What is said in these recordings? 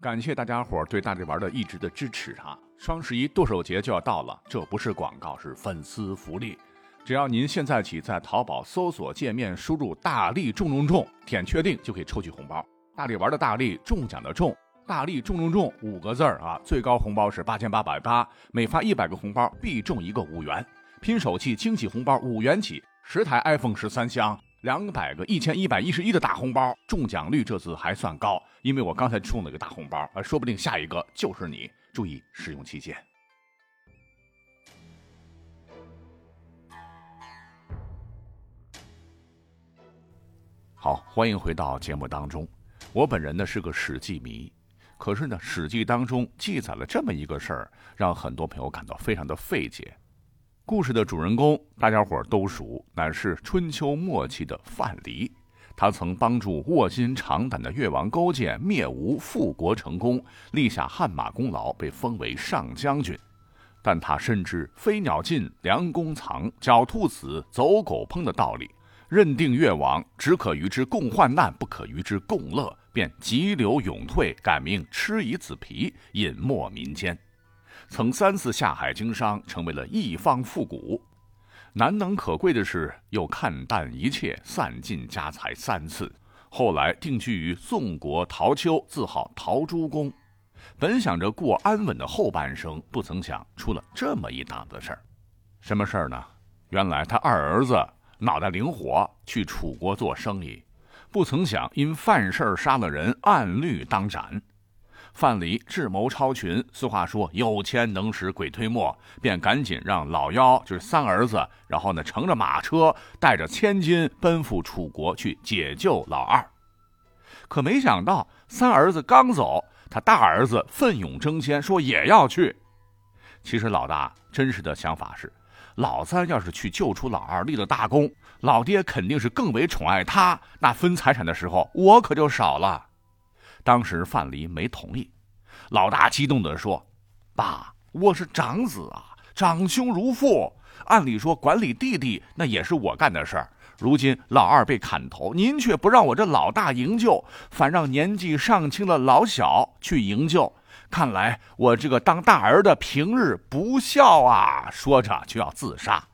感谢大家伙儿对大力丸的一直的支持啊！双十一剁手节就要到了，这不是广告，是粉丝福利。只要您现在起在淘宝搜索界面输入“大力中中中”，点确定就可以抽取红包。大力丸的大力中奖的中，大力中中中五个字儿啊！最高红包是八千八百八，每发一百个红包必中一个五元，拼手气惊喜红包五元起，十台 iPhone 十三箱。两百个一千一百一十一的大红包，中奖率这次还算高，因为我刚才中了一个大红包，呃，说不定下一个就是你。注意使用期间。好，欢迎回到节目当中。我本人呢是个《史记》迷，可是呢，《史记》当中记载了这么一个事儿，让很多朋友感到非常的费解。故事的主人公，大家伙都熟，乃是春秋末期的范蠡。他曾帮助卧薪尝胆的越王勾践灭吴复国成功，立下汗马功劳，被封为上将军。但他深知“飞鸟尽，良弓藏；狡兔死，走狗烹”的道理，认定越王只可与之共患难，不可与之共乐，便急流勇退，改名吃夷子皮，隐没民间。曾三次下海经商，成为了一方富贾。难能可贵的是，又看淡一切，散尽家财三次。后来定居于宋国陶丘，自号陶朱公。本想着过安稳的后半生，不曾想出了这么一档子事儿。什么事儿呢？原来他二儿子脑袋灵活，去楚国做生意，不曾想因犯事儿杀了人，按律当斩。范蠡智谋超群，俗话说有钱能使鬼推磨，便赶紧让老幺，就是三儿子，然后呢乘着马车，带着千金奔赴楚国去解救老二。可没想到，三儿子刚走，他大儿子奋勇争先，说也要去。其实老大真实的想法是，老三要是去救出老二，立了大功，老爹肯定是更为宠爱他，那分财产的时候，我可就少了。当时范蠡没同意，老大激动地说：“爸，我是长子啊，长兄如父。按理说管理弟弟那也是我干的事儿。如今老二被砍头，您却不让我这老大营救，反让年纪尚轻的老小去营救。看来我这个当大儿的平日不孝啊！”说着就要自杀。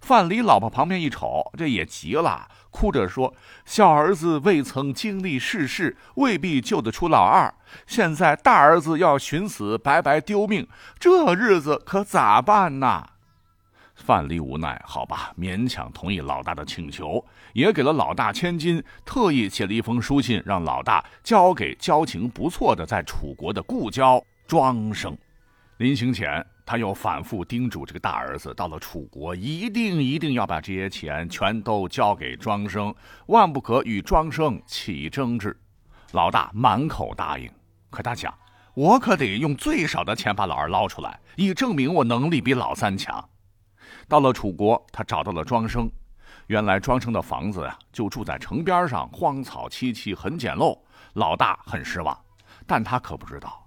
范蠡老婆旁边一瞅，这也急了。哭着说：“小儿子未曾经历世事，未必救得出老二。现在大儿子要寻死，白白丢命，这日子可咋办呢？”范蠡无奈，好吧，勉强同意老大的请求，也给了老大千金，特意写了一封书信，让老大交给交情不错的在楚国的故交庄生。临行前。他又反复叮嘱这个大儿子，到了楚国，一定一定要把这些钱全都交给庄生，万不可与庄生起争执。老大满口答应，可他想，我可得用最少的钱把老二捞出来，以证明我能力比老三强。到了楚国，他找到了庄生。原来庄生的房子呀，就住在城边上，荒草萋萋，很简陋。老大很失望，但他可不知道。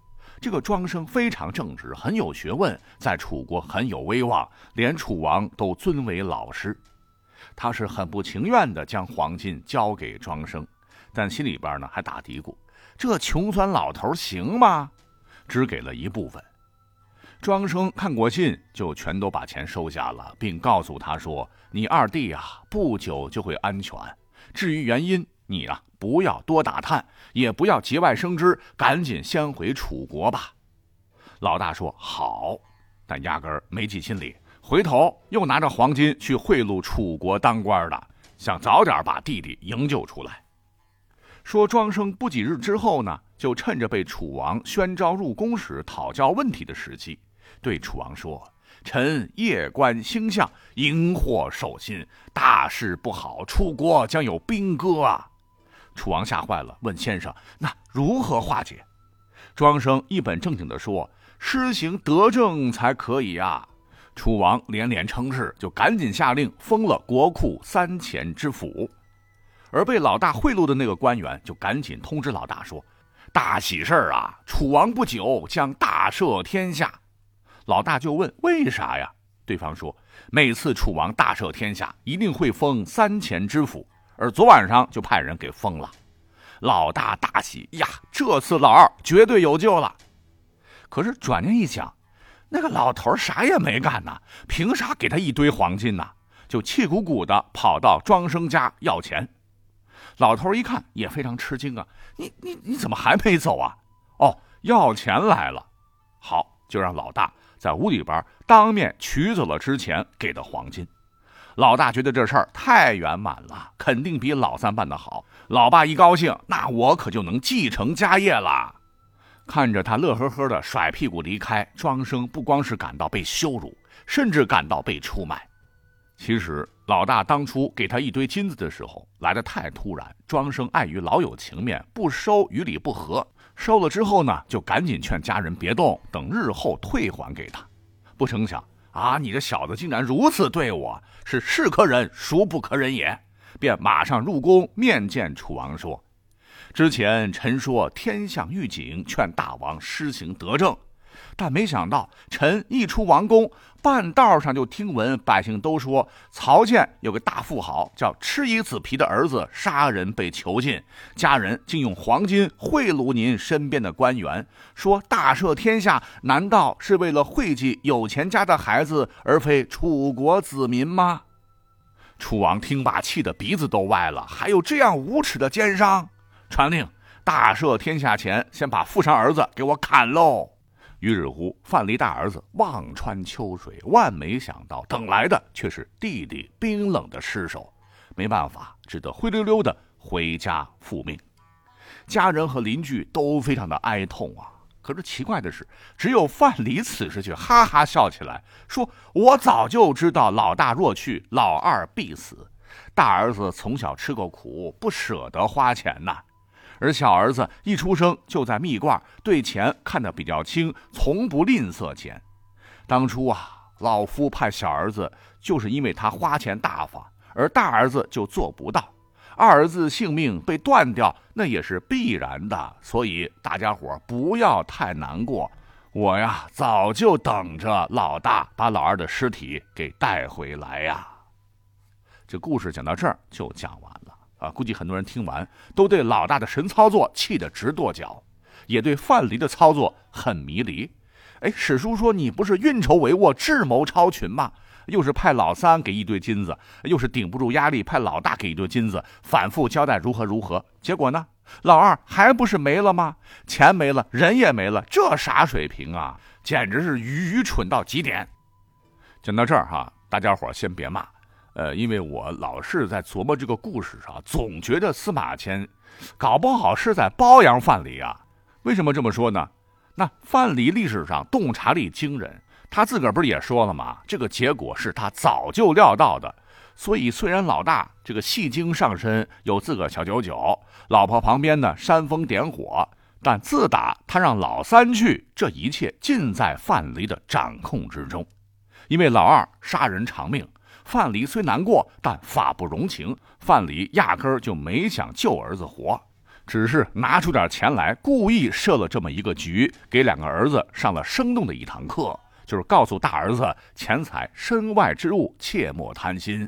这个庄生非常正直，很有学问，在楚国很有威望，连楚王都尊为老师。他是很不情愿的将黄金交给庄生，但心里边呢还打嘀咕：这穷酸老头行吗？只给了一部分。庄生看过信，就全都把钱收下了，并告诉他说：“你二弟啊，不久就会安全。至于原因，你啊。”不要多打探，也不要节外生枝，赶紧先回楚国吧。老大说好，但压根儿没记心里，回头又拿着黄金去贿赂楚国当官的，想早点把弟弟营救出来。说庄生不几日之后呢，就趁着被楚王宣召入宫时讨教问题的时机，对楚王说：“臣夜观星象，荧惑守心，大事不好，楚国将有兵戈啊！”楚王吓坏了，问先生：“那如何化解？”庄生一本正经地说：“施行德政才可以啊！”楚王连连称是，就赶紧下令封了国库三钱之府。而被老大贿赂的那个官员就赶紧通知老大说：“大喜事儿啊！楚王不久将大赦天下。”老大就问：“为啥呀？”对方说：“每次楚王大赦天下，一定会封三钱之府。”而昨晚上就派人给封了。老大大喜呀，这次老二绝对有救了。可是转念一想，那个老头啥也没干呢，凭啥给他一堆黄金呢？就气鼓鼓的跑到庄生家要钱。老头一看也非常吃惊啊，你你你怎么还没走啊？哦，要钱来了。好，就让老大在屋里边当面取走了之前给的黄金。老大觉得这事儿太圆满了，肯定比老三办得好。老爸一高兴，那我可就能继承家业了。看着他乐呵呵的甩屁股离开，庄生不光是感到被羞辱，甚至感到被出卖。其实老大当初给他一堆金子的时候来得太突然，庄生碍于老友情面不收，与理不合。收了之后呢，就赶紧劝家人别动，等日后退还给他。不成想啊，你这小子竟然如此对我，是是可忍，孰不可忍也！便马上入宫面见楚王，说：“之前臣说天象预警，劝大王施行德政。”但没想到，臣一出王宫，半道上就听闻百姓都说，曹县有个大富豪叫吃一子皮的儿子杀人被囚禁，家人竟用黄金贿赂您身边的官员，说大赦天下，难道是为了惠及有钱家的孩子，而非楚国子民吗？楚王听罢，气得鼻子都歪了，还有这样无耻的奸商！传令，大赦天下前，先把富商儿子给我砍喽！于是乎，范蠡大儿子望穿秋水，万没想到，等来的却是弟弟冰冷的尸首。没办法，只得灰溜溜的回家复命。家人和邻居都非常的哀痛啊。可是奇怪的是，只有范蠡此时却哈哈笑起来，说：“我早就知道，老大若去，老二必死。大儿子从小吃过苦，不舍得花钱呐。”而小儿子一出生就在蜜罐，对钱看得比较轻，从不吝啬钱。当初啊，老夫派小儿子，就是因为他花钱大方，而大儿子就做不到。二儿子性命被断掉，那也是必然的。所以大家伙不要太难过。我呀，早就等着老大把老二的尸体给带回来呀。这故事讲到这儿就讲完了。啊，估计很多人听完都对老大的神操作气得直跺脚，也对范蠡的操作很迷离。哎，史书说你不是运筹帷幄、智谋超群吗？又是派老三给一堆金子，又是顶不住压力派老大给一堆金子，反复交代如何如何。结果呢，老二还不是没了吗？钱没了，人也没了，这啥水平啊？简直是愚蠢到极点。讲到这儿哈，大家伙先别骂。呃，因为我老是在琢磨这个故事上，总觉得司马迁搞不好是在包养范蠡啊。为什么这么说呢？那范蠡历史上洞察力惊人，他自个儿不是也说了吗？这个结果是他早就料到的。所以虽然老大这个戏精上身，有自个小九九，老婆旁边呢煽风点火，但自打他让老三去，这一切尽在范蠡的掌控之中。因为老二杀人偿命。范蠡虽难过，但法不容情。范蠡压根儿就没想救儿子活，只是拿出点钱来，故意设了这么一个局，给两个儿子上了生动的一堂课，就是告诉大儿子钱财身外之物，切莫贪心；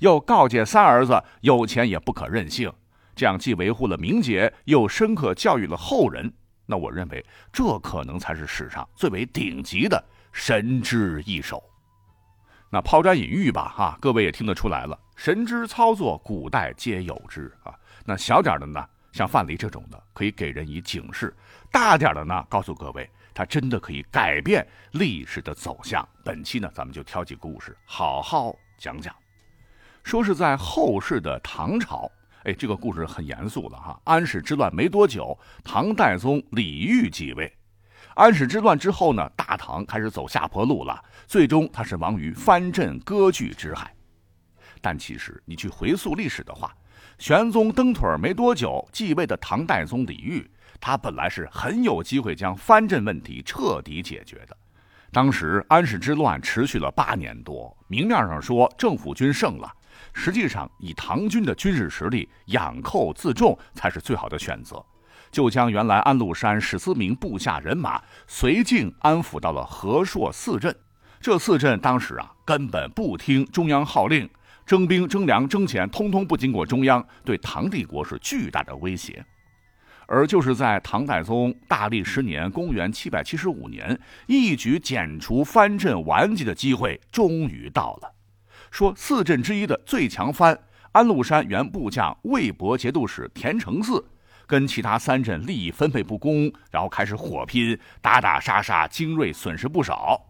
又告诫三儿子有钱也不可任性。这样既维护了名节，又深刻教育了后人。那我认为，这可能才是史上最为顶级的神之一手。那抛砖引玉吧，哈，各位也听得出来了，神之操作，古代皆有之啊。那小点的呢，像范蠡这种的，可以给人以警示；大点的呢，告诉各位，他真的可以改变历史的走向。本期呢，咱们就挑几个故事，好好讲讲。说是在后世的唐朝，哎，这个故事很严肃了哈。安史之乱没多久，唐代宗李煜继位。安史之乱之后呢，大唐开始走下坡路了，最终他是亡于藩镇割据之害。但其实你去回溯历史的话，玄宗蹬腿没多久继位的唐代宗李煜，他本来是很有机会将藩镇问题彻底解决的。当时安史之乱持续了八年多，明面上说政府军胜了，实际上以唐军的军事实力养寇自重才是最好的选择。就将原来安禄山、史思明部下人马随境安抚到了和硕四镇。这四镇当时啊，根本不听中央号令，征兵、征粮、征钱，通通不经过中央，对唐帝国是巨大的威胁。而就是在唐太宗大历十年（公元775年），一举剪除藩镇顽疾的机会终于到了。说四镇之一的最强藩安禄山原部将魏博节度使田承嗣，跟其他三镇利益分配不公，然后开始火拼，打打杀杀，精锐损失不少。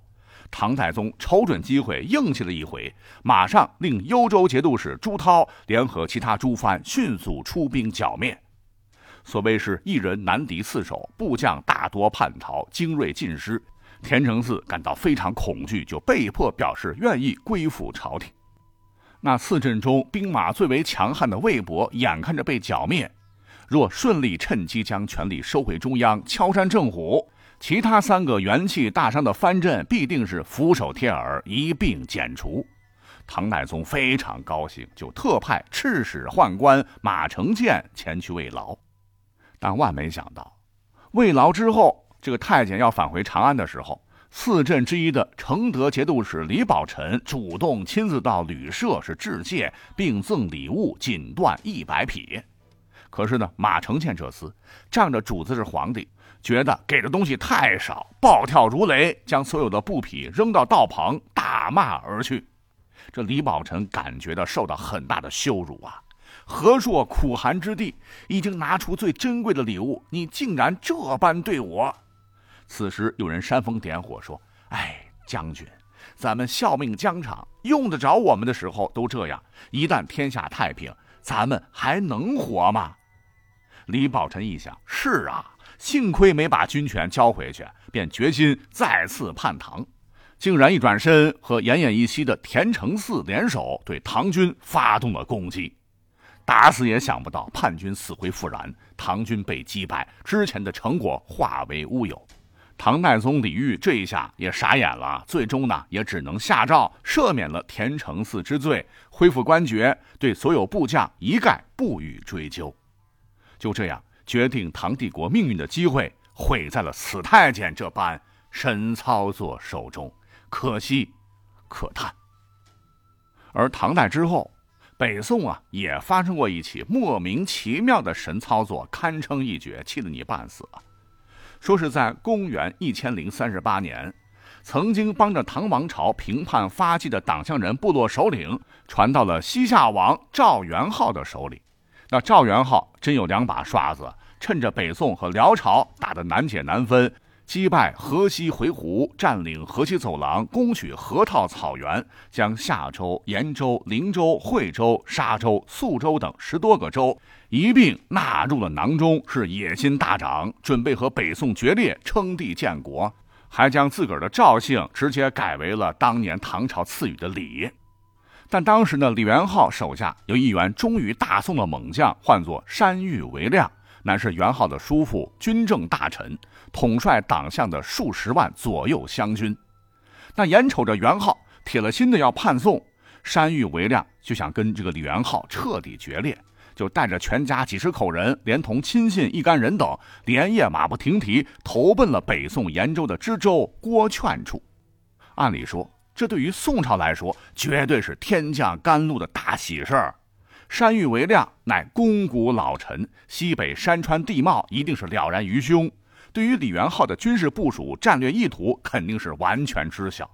唐太宗瞅准机会，硬气了一回，马上令幽州节度使朱涛联合其他诸藩，迅速出兵剿灭。所谓是一人难敌四手，部将大多叛逃，精锐尽失。田承嗣感到非常恐惧，就被迫表示愿意归附朝廷。那四镇中兵马最为强悍的魏博，眼看着被剿灭，若顺利趁机将权力收回中央，敲山震虎，其他三个元气大伤的藩镇必定是俯首帖耳，一并剪除。唐太宗非常高兴，就特派赤使宦官马承建前去慰劳。但万没想到，慰劳之后，这个太监要返回长安的时候，四镇之一的承德节度使李宝臣主动亲自到旅社是致谢，并赠礼物锦缎一百匹。可是呢，马承建这厮仗着主子是皇帝，觉得给的东西太少，暴跳如雷，将所有的布匹扔到道旁，大骂而去。这李宝臣感觉到受到很大的羞辱啊。何硕苦寒之地，已经拿出最珍贵的礼物，你竟然这般对我！此时有人煽风点火说：“哎，将军，咱们效命疆场，用得着我们的时候都这样，一旦天下太平，咱们还能活吗？”李宝臣一想：“是啊，幸亏没把军权交回去，便决心再次叛唐。竟然一转身和奄奄一息的田承嗣联手，对唐军发动了攻击。”打死也想不到，叛军死灰复燃，唐军被击败，之前的成果化为乌有。唐太宗李煜这一下也傻眼了，最终呢，也只能下诏赦免了田承嗣之罪，恢复官爵，对所有部将一概不予追究。就这样，决定唐帝国命运的机会毁在了此太监这般神操作手中，可惜，可叹。而唐代之后。北宋啊，也发生过一起莫名其妙的神操作，堪称一绝，气得你半死啊！说是在公元一千零三十八年，曾经帮着唐王朝平叛发迹的党项人部落首领，传到了西夏王赵元昊的手里。那赵元昊真有两把刷子，趁着北宋和辽朝打得难解难分。击败河西回鹘，占领河西走廊，攻取河套草原，将夏州、延州、灵州、惠州、沙州、肃州等十多个州一并纳入了囊中，是野心大涨，准备和北宋决裂，称帝建国，还将自个儿的赵姓直接改为了当年唐朝赐予的李。但当时呢，李元昊手下有一员忠于大宋的猛将，唤作山玉为亮。乃是元昊的叔父，军政大臣，统帅党项的数十万左右湘军。那眼瞅着元昊铁了心的要叛宋，山玉为亮就想跟这个李元昊彻底决裂，就带着全家几十口人，连同亲信一干人等，连夜马不停蹄投奔了北宋延州的知州郭劝处。按理说，这对于宋朝来说，绝对是天降甘露的大喜事儿。山豫为亮乃肱骨老臣，西北山川地貌一定是了然于胸。对于李元昊的军事部署、战略意图，肯定是完全知晓。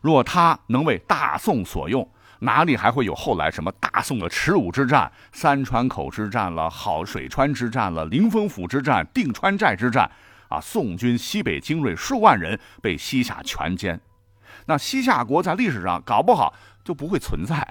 若他能为大宋所用，哪里还会有后来什么大宋的耻辱之战、三川口之战了、好水川之战了、灵峰府之战、定川寨之战？啊，宋军西北精锐数万人被西夏全歼，那西夏国在历史上搞不好就不会存在。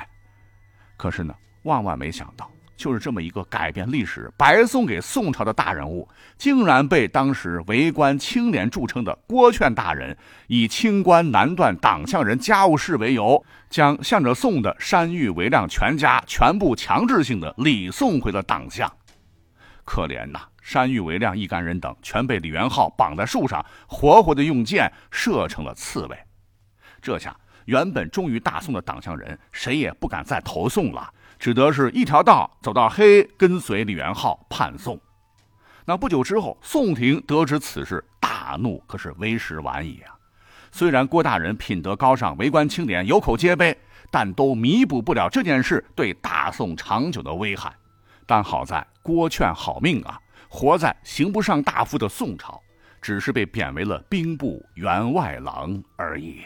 可是呢？万万没想到，就是这么一个改变历史、白送给宋朝的大人物，竟然被当时为官清廉著称的郭劝大人，以清官难断党项人家务事为由，将向着宋的山豫为亮全家全部强制性的礼送回了党项。可怜呐，山玉为亮一干人等全被李元昊绑在树上，活活的用箭射成了刺猬。这下，原本忠于大宋的党项人，谁也不敢再投宋了。只得是一条道走到黑，跟随李元昊叛宋。那不久之后，宋廷得知此事，大怒，可是为时晚矣啊！虽然郭大人品德高尚，为官清廉，有口皆碑，但都弥补不了这件事对大宋长久的危害。但好在郭劝好命啊，活在刑不上大夫的宋朝，只是被贬为了兵部员外郎而已。